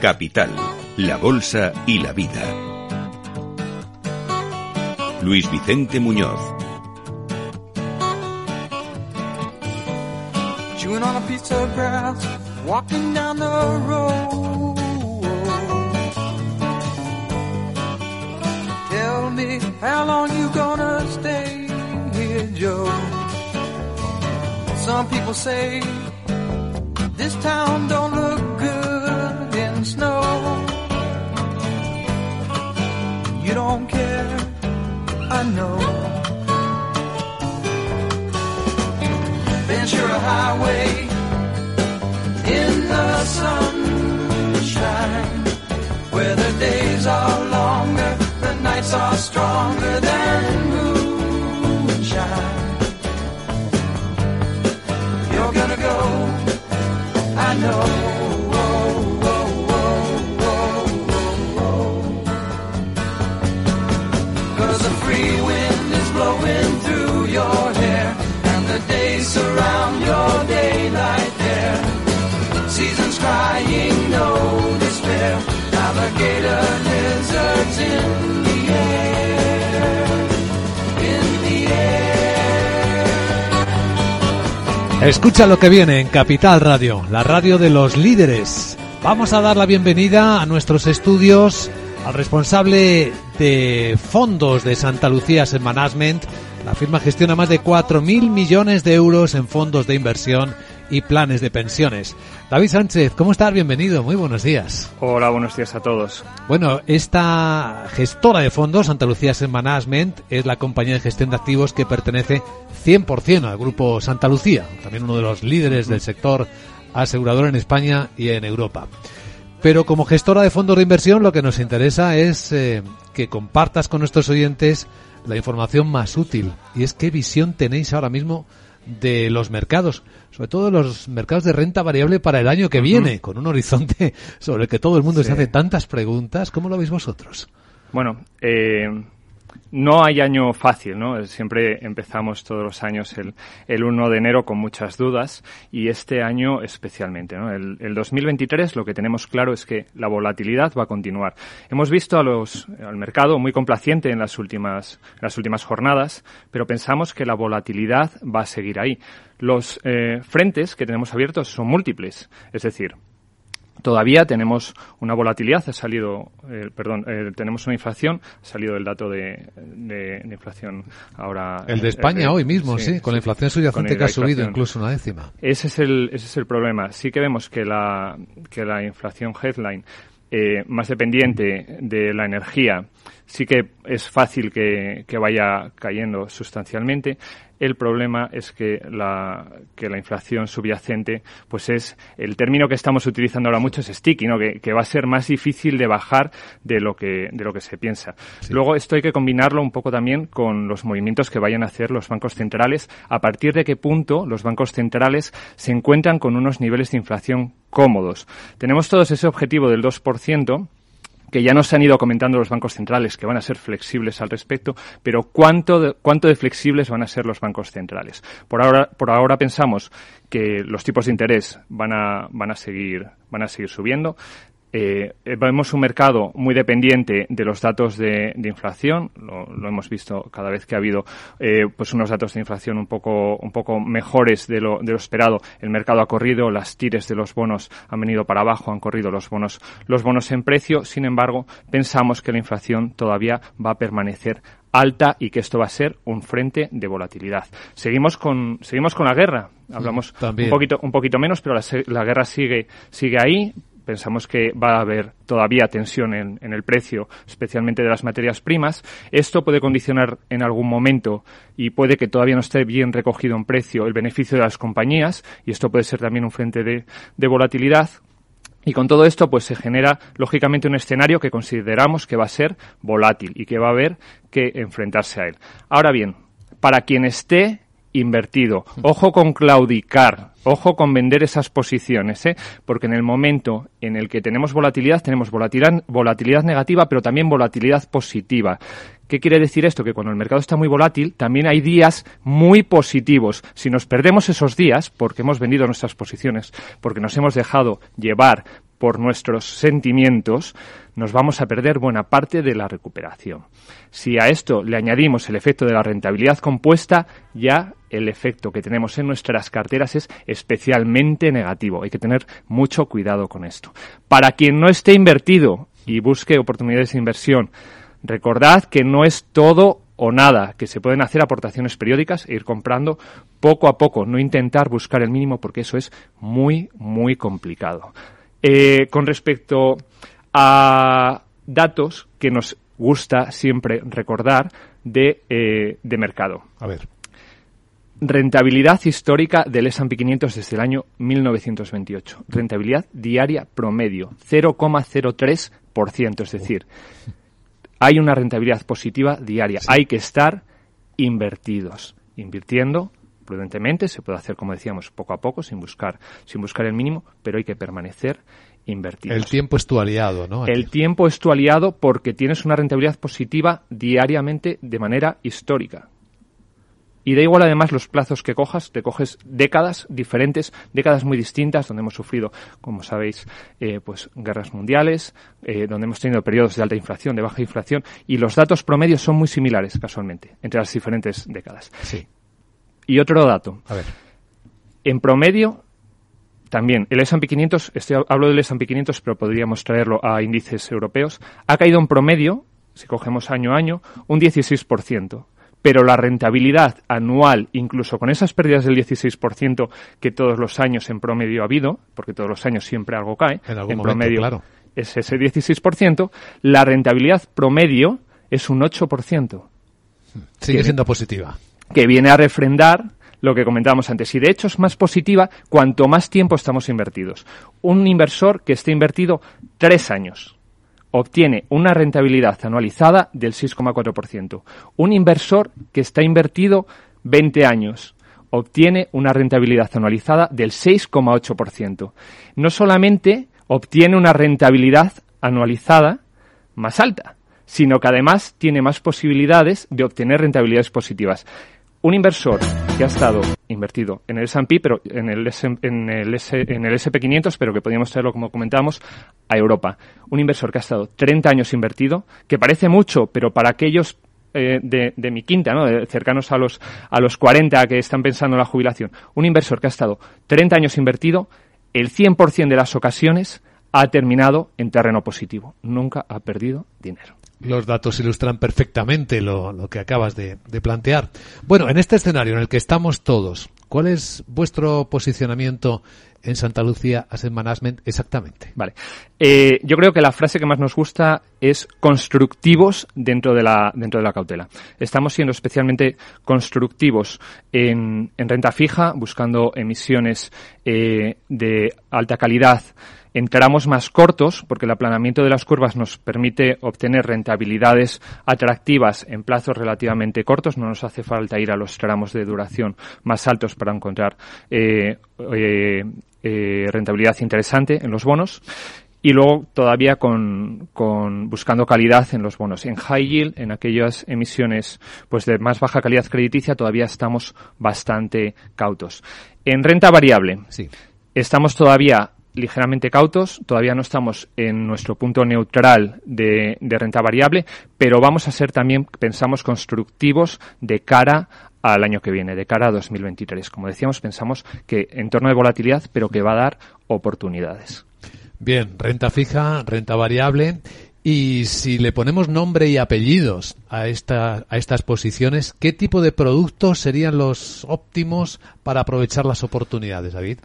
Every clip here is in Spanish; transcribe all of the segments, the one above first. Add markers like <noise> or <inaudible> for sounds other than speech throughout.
Capital, la Bolsa y la Vida. Luis Vicente Muñoz. Chewing on a piece of grass, walking down the road. Tell me how long you gonna stay here, Joe. Some people say this town don't look don't care, I know. Ventura Highway in the sunshine, where the days are longer, the nights are stronger than moonshine. You're gonna go, I know. Your. Escucha lo que viene en Capital Radio, la radio de los líderes. Vamos a dar la bienvenida a nuestros estudios al responsable de fondos de Santa Lucía Management. La firma gestiona más de 4.000 millones de euros en fondos de inversión y planes de pensiones. David Sánchez, ¿cómo estás? Bienvenido, muy buenos días. Hola, buenos días a todos. Bueno, esta gestora de fondos, Santa Lucía Asset Management, es la compañía de gestión de activos que pertenece 100% al grupo Santa Lucía, también uno de los líderes del sector asegurador en España y en Europa. Pero como gestora de fondos de inversión, lo que nos interesa es eh, que compartas con nuestros oyentes la información más útil. Y es qué visión tenéis ahora mismo de los mercados, sobre todo los mercados de renta variable para el año que viene, con un horizonte <laughs> sobre el que todo el mundo se hace tantas preguntas. ¿Cómo lo veis vosotros? Bueno, eh, no hay año fácil, ¿no? Siempre empezamos todos los años el, el 1 de enero con muchas dudas y este año especialmente, ¿no? El, el 2023 lo que tenemos claro es que la volatilidad va a continuar. Hemos visto a los, al mercado muy complaciente en las últimas, las últimas jornadas, pero pensamos que la volatilidad va a seguir ahí. Los eh, frentes que tenemos abiertos son múltiples, es decir, Todavía tenemos una volatilidad, ha salido, eh, perdón, eh, tenemos una inflación, ha salido el dato de, de- de inflación ahora. El de eh, España eh, hoy mismo, sí, con la inflación subyacente que ha subido incluso una décima. Ese es el, ese es el problema. Sí que vemos que la, que la inflación headline, eh, más dependiente de la energía, sí que es fácil que, que vaya cayendo sustancialmente. El problema es que la, que la inflación subyacente, pues es el término que estamos utilizando ahora mucho es sticky, ¿no? Que, que va a ser más difícil de bajar de lo que, de lo que se piensa. Luego esto hay que combinarlo un poco también con los movimientos que vayan a hacer los bancos centrales, a partir de qué punto los bancos centrales se encuentran con unos niveles de inflación cómodos. Tenemos todos ese objetivo del 2%, que ya nos han ido comentando los bancos centrales que van a ser flexibles al respecto, pero ¿cuánto de, cuánto flexibles van a ser los bancos centrales? Por ahora, por ahora pensamos que los tipos de interés van a, van a seguir, van a seguir subiendo. Eh, vemos un mercado muy dependiente de los datos de, de inflación, lo, lo hemos visto cada vez que ha habido eh, pues unos datos de inflación un poco, un poco mejores de lo, de lo esperado. El mercado ha corrido, las tires de los bonos han venido para abajo, han corrido los bonos, los bonos en precio. Sin embargo, pensamos que la inflación todavía va a permanecer alta y que esto va a ser un frente de volatilidad. Seguimos con, seguimos con la guerra. Hablamos También. un poquito, un poquito menos, pero la guerra sigue, sigue ahí. Pensamos que va a haber todavía tensión en, el precio, especialmente de las materias primas. Esto puede condicionar en algún momento y puede que todavía no esté bien recogido en precio el beneficio de las compañías y esto puede ser también un frente de, de volatilidad. Y con todo esto, pues se genera, lógicamente, un escenario que consideramos que va a ser volátil y que va a haber que enfrentarse a él. Ahora bien, para quien esté invertido, ojo con claudicar, ojo con vender esas posiciones, ¿eh? porque en el momento en el que tenemos volatilidad, tenemos volatilidad, volatilidad negativa, pero también volatilidad positiva. ¿Qué quiere decir esto? Que cuando el mercado está muy volátil, también hay días muy positivos. Si nos perdemos esos días, porque hemos vendido nuestras posiciones, porque nos hemos dejado llevar por nuestros sentimientos, nos vamos a perder buena parte de la recuperación. Si a esto le añadimos el efecto de la rentabilidad compuesta, ya el efecto que tenemos en nuestras carteras es especialmente negativo. Hay que tener mucho cuidado con esto. Para quien no esté invertido y busque oportunidades de inversión, recordad que no es todo o nada, que se pueden hacer aportaciones periódicas e ir comprando poco a poco, no intentar buscar el mínimo porque eso es muy, muy complicado. Eh, con respecto a datos que nos gusta siempre recordar de, eh, de mercado. A ver. Rentabilidad histórica del S&P 500 desde el año 1928. Rentabilidad diaria promedio, 0,03%. Es decir, hay una rentabilidad positiva diaria. Hay que estar invertidos. Invirtiendo prudentemente, se puede hacer, como decíamos, poco a poco, sin buscar, sin buscar el mínimo, pero hay que permanecer invertidos. El tiempo es tu aliado, ¿no? Aquí. El tiempo es tu aliado porque tienes una rentabilidad positiva diariamente de manera histórica. Y da igual además los plazos que cojas, te coges décadas diferentes, décadas muy distintas, donde hemos sufrido, como sabéis, eh, pues guerras mundiales, eh, donde hemos tenido periodos de alta inflación, de baja inflación, y los datos promedios son muy similares, casualmente, entre las diferentes décadas. Sí. Y otro dato. A ver. En promedio, también el S&P 500, estoy, hablo del S&P 500, pero podríamos traerlo a índices europeos, ha caído en promedio, si cogemos año a año, un 16%. Pero la rentabilidad anual, incluso con esas pérdidas del 16% que todos los años en promedio ha habido, porque todos los años siempre algo cae, En algún en momento, promedio claro. es ese 16%, la rentabilidad promedio es un 8% Sigue siendo positiva. Que viene a refrendar lo que comentábamos antes. Y de hecho es más positiva cuanto más tiempo estamos invertidos. Un inversor que esté invertido tres años obtiene una rentabilidad anualizada del 6,4%. Un inversor que está invertido 20 años obtiene una rentabilidad anualizada del 6,8%. No solamente obtiene una rentabilidad anualizada más alta, sino que además tiene más posibilidades de obtener rentabilidades positivas. Un inversor que ha estado invertido en el S&P, pero en el, en el SP500, pero que podríamos traerlo, como comentábamos, a Europa. Un inversor que ha estado 30 años invertido, que parece mucho, pero para aquellos eh, de, de mi quinta, ¿no? de- cercanos a los, a los 40 que están pensando en la jubilación, un inversor que ha estado 30 años invertido, el 100% de las ocasiones ha terminado en terreno positivo. Nunca ha perdido dinero. Los datos ilustran perfectamente lo, lo que acabas de, de plantear. Bueno, en este escenario en el que estamos todos, ¿cuál es vuestro posicionamiento en Santa Lucía Asset Management exactamente? Vale. Eh, yo creo que la frase que más nos gusta es constructivos dentro de la, dentro de la cautela. Estamos siendo especialmente constructivos en, en renta fija, buscando emisiones eh, de alta calidad en tramos más cortos, porque el aplanamiento de las curvas nos permite obtener rentabilidades atractivas en plazos relativamente cortos. No nos hace falta ir a los tramos de duración más altos para encontrar eh, eh, eh, rentabilidad interesante en los bonos. Y luego todavía con, con buscando calidad en los bonos. En high yield, en aquellas emisiones pues de más baja calidad crediticia, todavía estamos bastante cautos. En renta variable, Sí. estamos todavía ligeramente cautos, todavía no estamos en nuestro punto neutral de, renta variable, pero vamos a ser también, pensamos, constructivos de cara al año que viene, de cara a 2023. Como decíamos, pensamos que en torno de volatilidad, pero que va a dar oportunidades. Bien, renta fija, renta variable. Y si le ponemos nombre y apellidos a, esta, a estas posiciones, ¿qué tipo de productos serían los óptimos para aprovechar las oportunidades, David?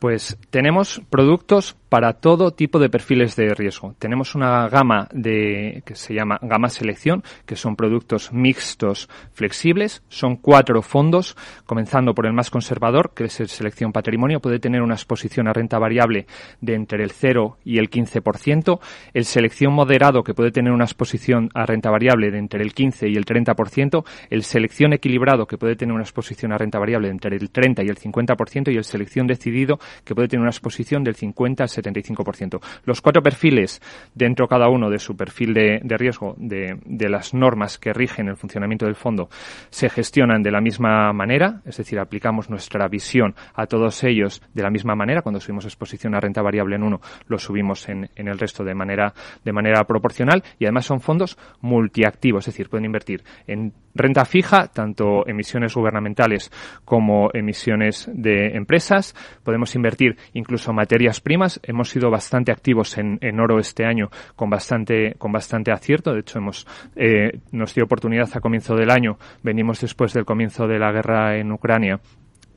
Pues tenemos productos para todo tipo de perfiles de riesgo. Tenemos una gama de que se llama gama selección, que son productos mixtos flexibles. Son cuatro fondos, comenzando por el más conservador, que es el selección patrimonio. Puede tener una exposición a renta variable de entre el 0 y el 15%. El selección moderado, que puede tener una exposición a renta variable de entre el 15 y el 30%. El selección equilibrado, que puede tener una exposición a renta variable de entre el 30 y el 50%. Y el selección decidido, que puede tener una exposición del 50 al 75%. Los cuatro perfiles dentro cada uno de su perfil de, riesgo de, de las normas que rigen el funcionamiento del fondo se gestionan de la misma manera, es decir, aplicamos nuestra visión a todos ellos de la misma manera. Cuando subimos exposición a renta variable en uno, lo subimos en, en el resto de manera, de manera proporcional y además son fondos multiactivos, es decir, pueden invertir en renta fija, tanto emisiones gubernamentales como emisiones de empresas. Podemos invertir incluso materias primas. Hemos sido bastante activos en, en oro este año con bastante, con bastante acierto. De hecho, hemos, eh, nos dio oportunidad a comienzo del año. Venimos después del comienzo de la guerra en Ucrania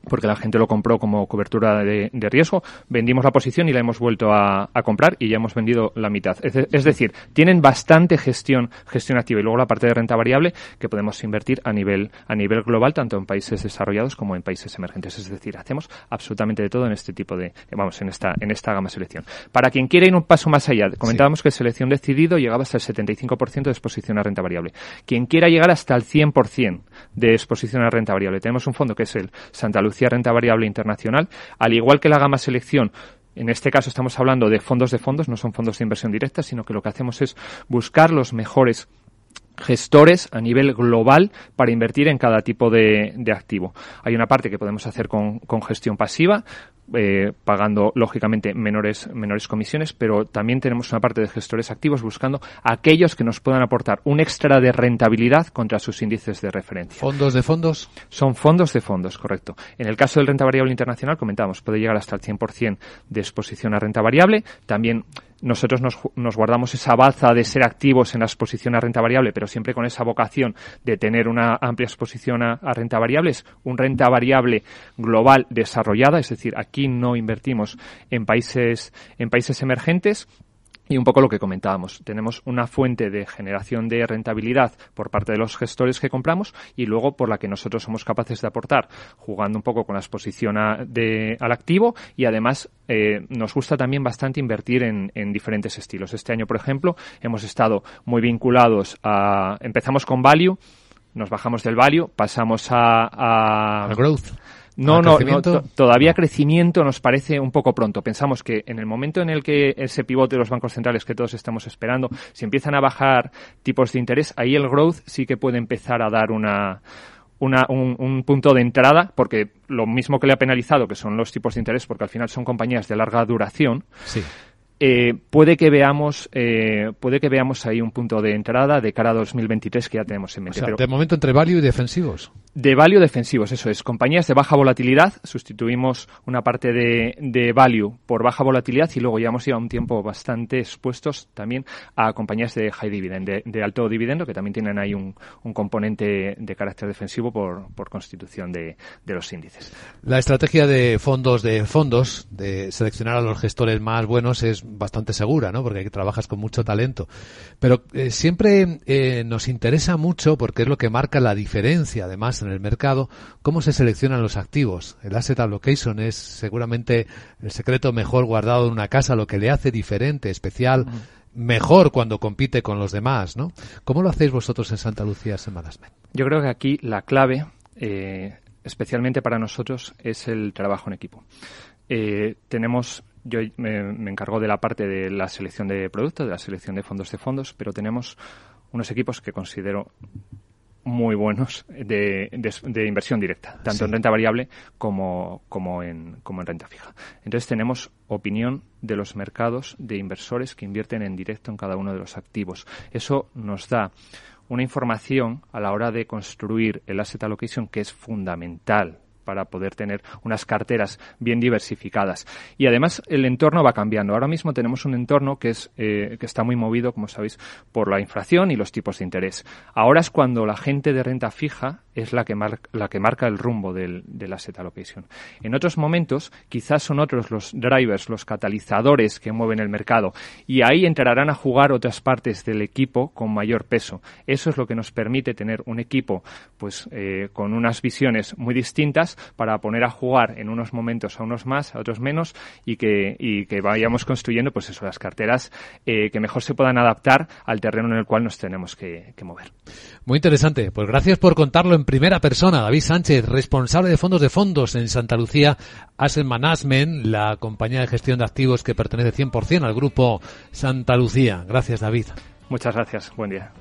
porque la gente lo compró como cobertura de, de, riesgo, vendimos la posición y la hemos vuelto a, a comprar y ya hemos vendido la mitad. Es, es, decir, tienen bastante gestión, gestión activa y luego la parte de renta variable que podemos invertir a nivel, a nivel global, tanto en países desarrollados como en países emergentes. Es decir, hacemos absolutamente de todo en este tipo de, vamos, en esta, en esta gama selección. Para quien quiera ir un paso más allá, comentábamos sí. que selección decidido llegaba hasta el 75% de exposición a renta variable. Quien quiera llegar hasta el 100% de exposición a renta variable, tenemos un fondo que es el Santa Lucía Renta Variable Internacional, al igual que la gama selección. En este caso estamos hablando de fondos de fondos, no son fondos de inversión directa, sino que lo que hacemos es buscar los mejores gestores a nivel global para invertir en cada tipo de, de activo. Hay una parte que podemos hacer con, con gestión pasiva, eh, pagando lógicamente menores menores comisiones, pero también tenemos una parte de gestores activos buscando aquellos que nos puedan aportar un extra de rentabilidad contra sus índices de referencia. ¿Fondos de fondos? Son fondos de fondos, correcto. En el caso del renta variable internacional, comentamos, puede llegar hasta el 100% de exposición a renta variable. También nosotros nos, nos, guardamos esa baza de ser activos en la exposición a renta variable, pero siempre con esa vocación de tener una amplia exposición a, renta variable, es un renta variable global desarrollada, es decir, aquí no invertimos en países, en países emergentes, y un poco lo que comentábamos. Tenemos una fuente de generación de rentabilidad por parte de los gestores que compramos y luego por la que nosotros somos capaces de aportar, jugando un poco con la exposición a, de, al activo y además eh, nos gusta también bastante invertir en, en, diferentes estilos. Este año, por ejemplo, hemos estado muy vinculados a. Empezamos con value, nos bajamos del value, pasamos a, a growth no, no, no todavía crecimiento nos parece un poco pronto. Pensamos que en el momento en el que ese pivote de los bancos centrales que todos estamos esperando, si empiezan a bajar tipos de interés, ahí el growth sí que puede empezar a dar una, una, un, un, punto de entrada, porque lo mismo que le ha penalizado, que son los tipos de interés, porque al final son compañías de larga duración, sí. Eh, puede que veamos eh, puede que veamos ahí un punto de entrada de cara a 2023 que ya tenemos en mente. O sea, pero de momento entre value y defensivos. De value defensivos, eso es. Compañías de baja volatilidad, sustituimos una parte de, de value por baja volatilidad y luego ya hemos ido a un tiempo bastante expuestos también a compañías de high dividend, de, alto dividendo, que también tienen ahí un, un componente de carácter defensivo por, por constitución de, de los índices. La estrategia de fondos de fondos, de seleccionar a los gestores más buenos es bastante segura, ¿no? Porque trabajas con mucho talento. Pero eh, siempre eh, nos interesa mucho, porque es lo que marca la diferencia, además, en el mercado, cómo se seleccionan los activos. El asset allocation es seguramente el secreto mejor guardado de una casa, lo que le hace diferente, especial. mejor cuando compite con los demás, ¿no? ¿Cómo lo hacéis vosotros en Santa Lucía Management? Yo creo que aquí la clave, eh, especialmente para nosotros, es el trabajo en equipo. Eh, tenemos yo me, me, encargo de la parte de la selección de productos, de la selección de fondos de fondos, pero tenemos unos equipos que considero muy buenos de, de, de inversión directa, tanto sí. en renta variable como, como, en, como en renta fija. Entonces tenemos opinión de los mercados de inversores que invierten en directo en cada uno de los activos. Eso nos da una información a la hora de construir el asset allocation que es fundamental para poder tener unas carteras bien diversificadas. Y además el entorno va cambiando. Ahora mismo tenemos un entorno que es eh, que está muy movido, como sabéis, por la inflación y los tipos de interés. Ahora es cuando la gente de renta fija es la que, mar la que marca el rumbo del, del asset allocation. En otros momentos, quizás son otros los drivers, los catalizadores que mueven el mercado. Y ahí entrarán a jugar otras partes del equipo con mayor peso. Eso es lo que nos permite tener un equipo pues eh, con unas visiones muy distintas para poner a jugar en unos momentos a unos más, a otros menos y que, y que vayamos construyendo pues eso, las carteras eh, que mejor se puedan adaptar al terreno en el cual nos tenemos que, que mover. Muy interesante. Pues gracias por contarlo en primera persona. David Sánchez, responsable de fondos de fondos en Santa Lucía Asset Management, la compañía de gestión de activos que pertenece 100% al grupo Santa Lucía. Gracias, David. Muchas gracias. Buen día.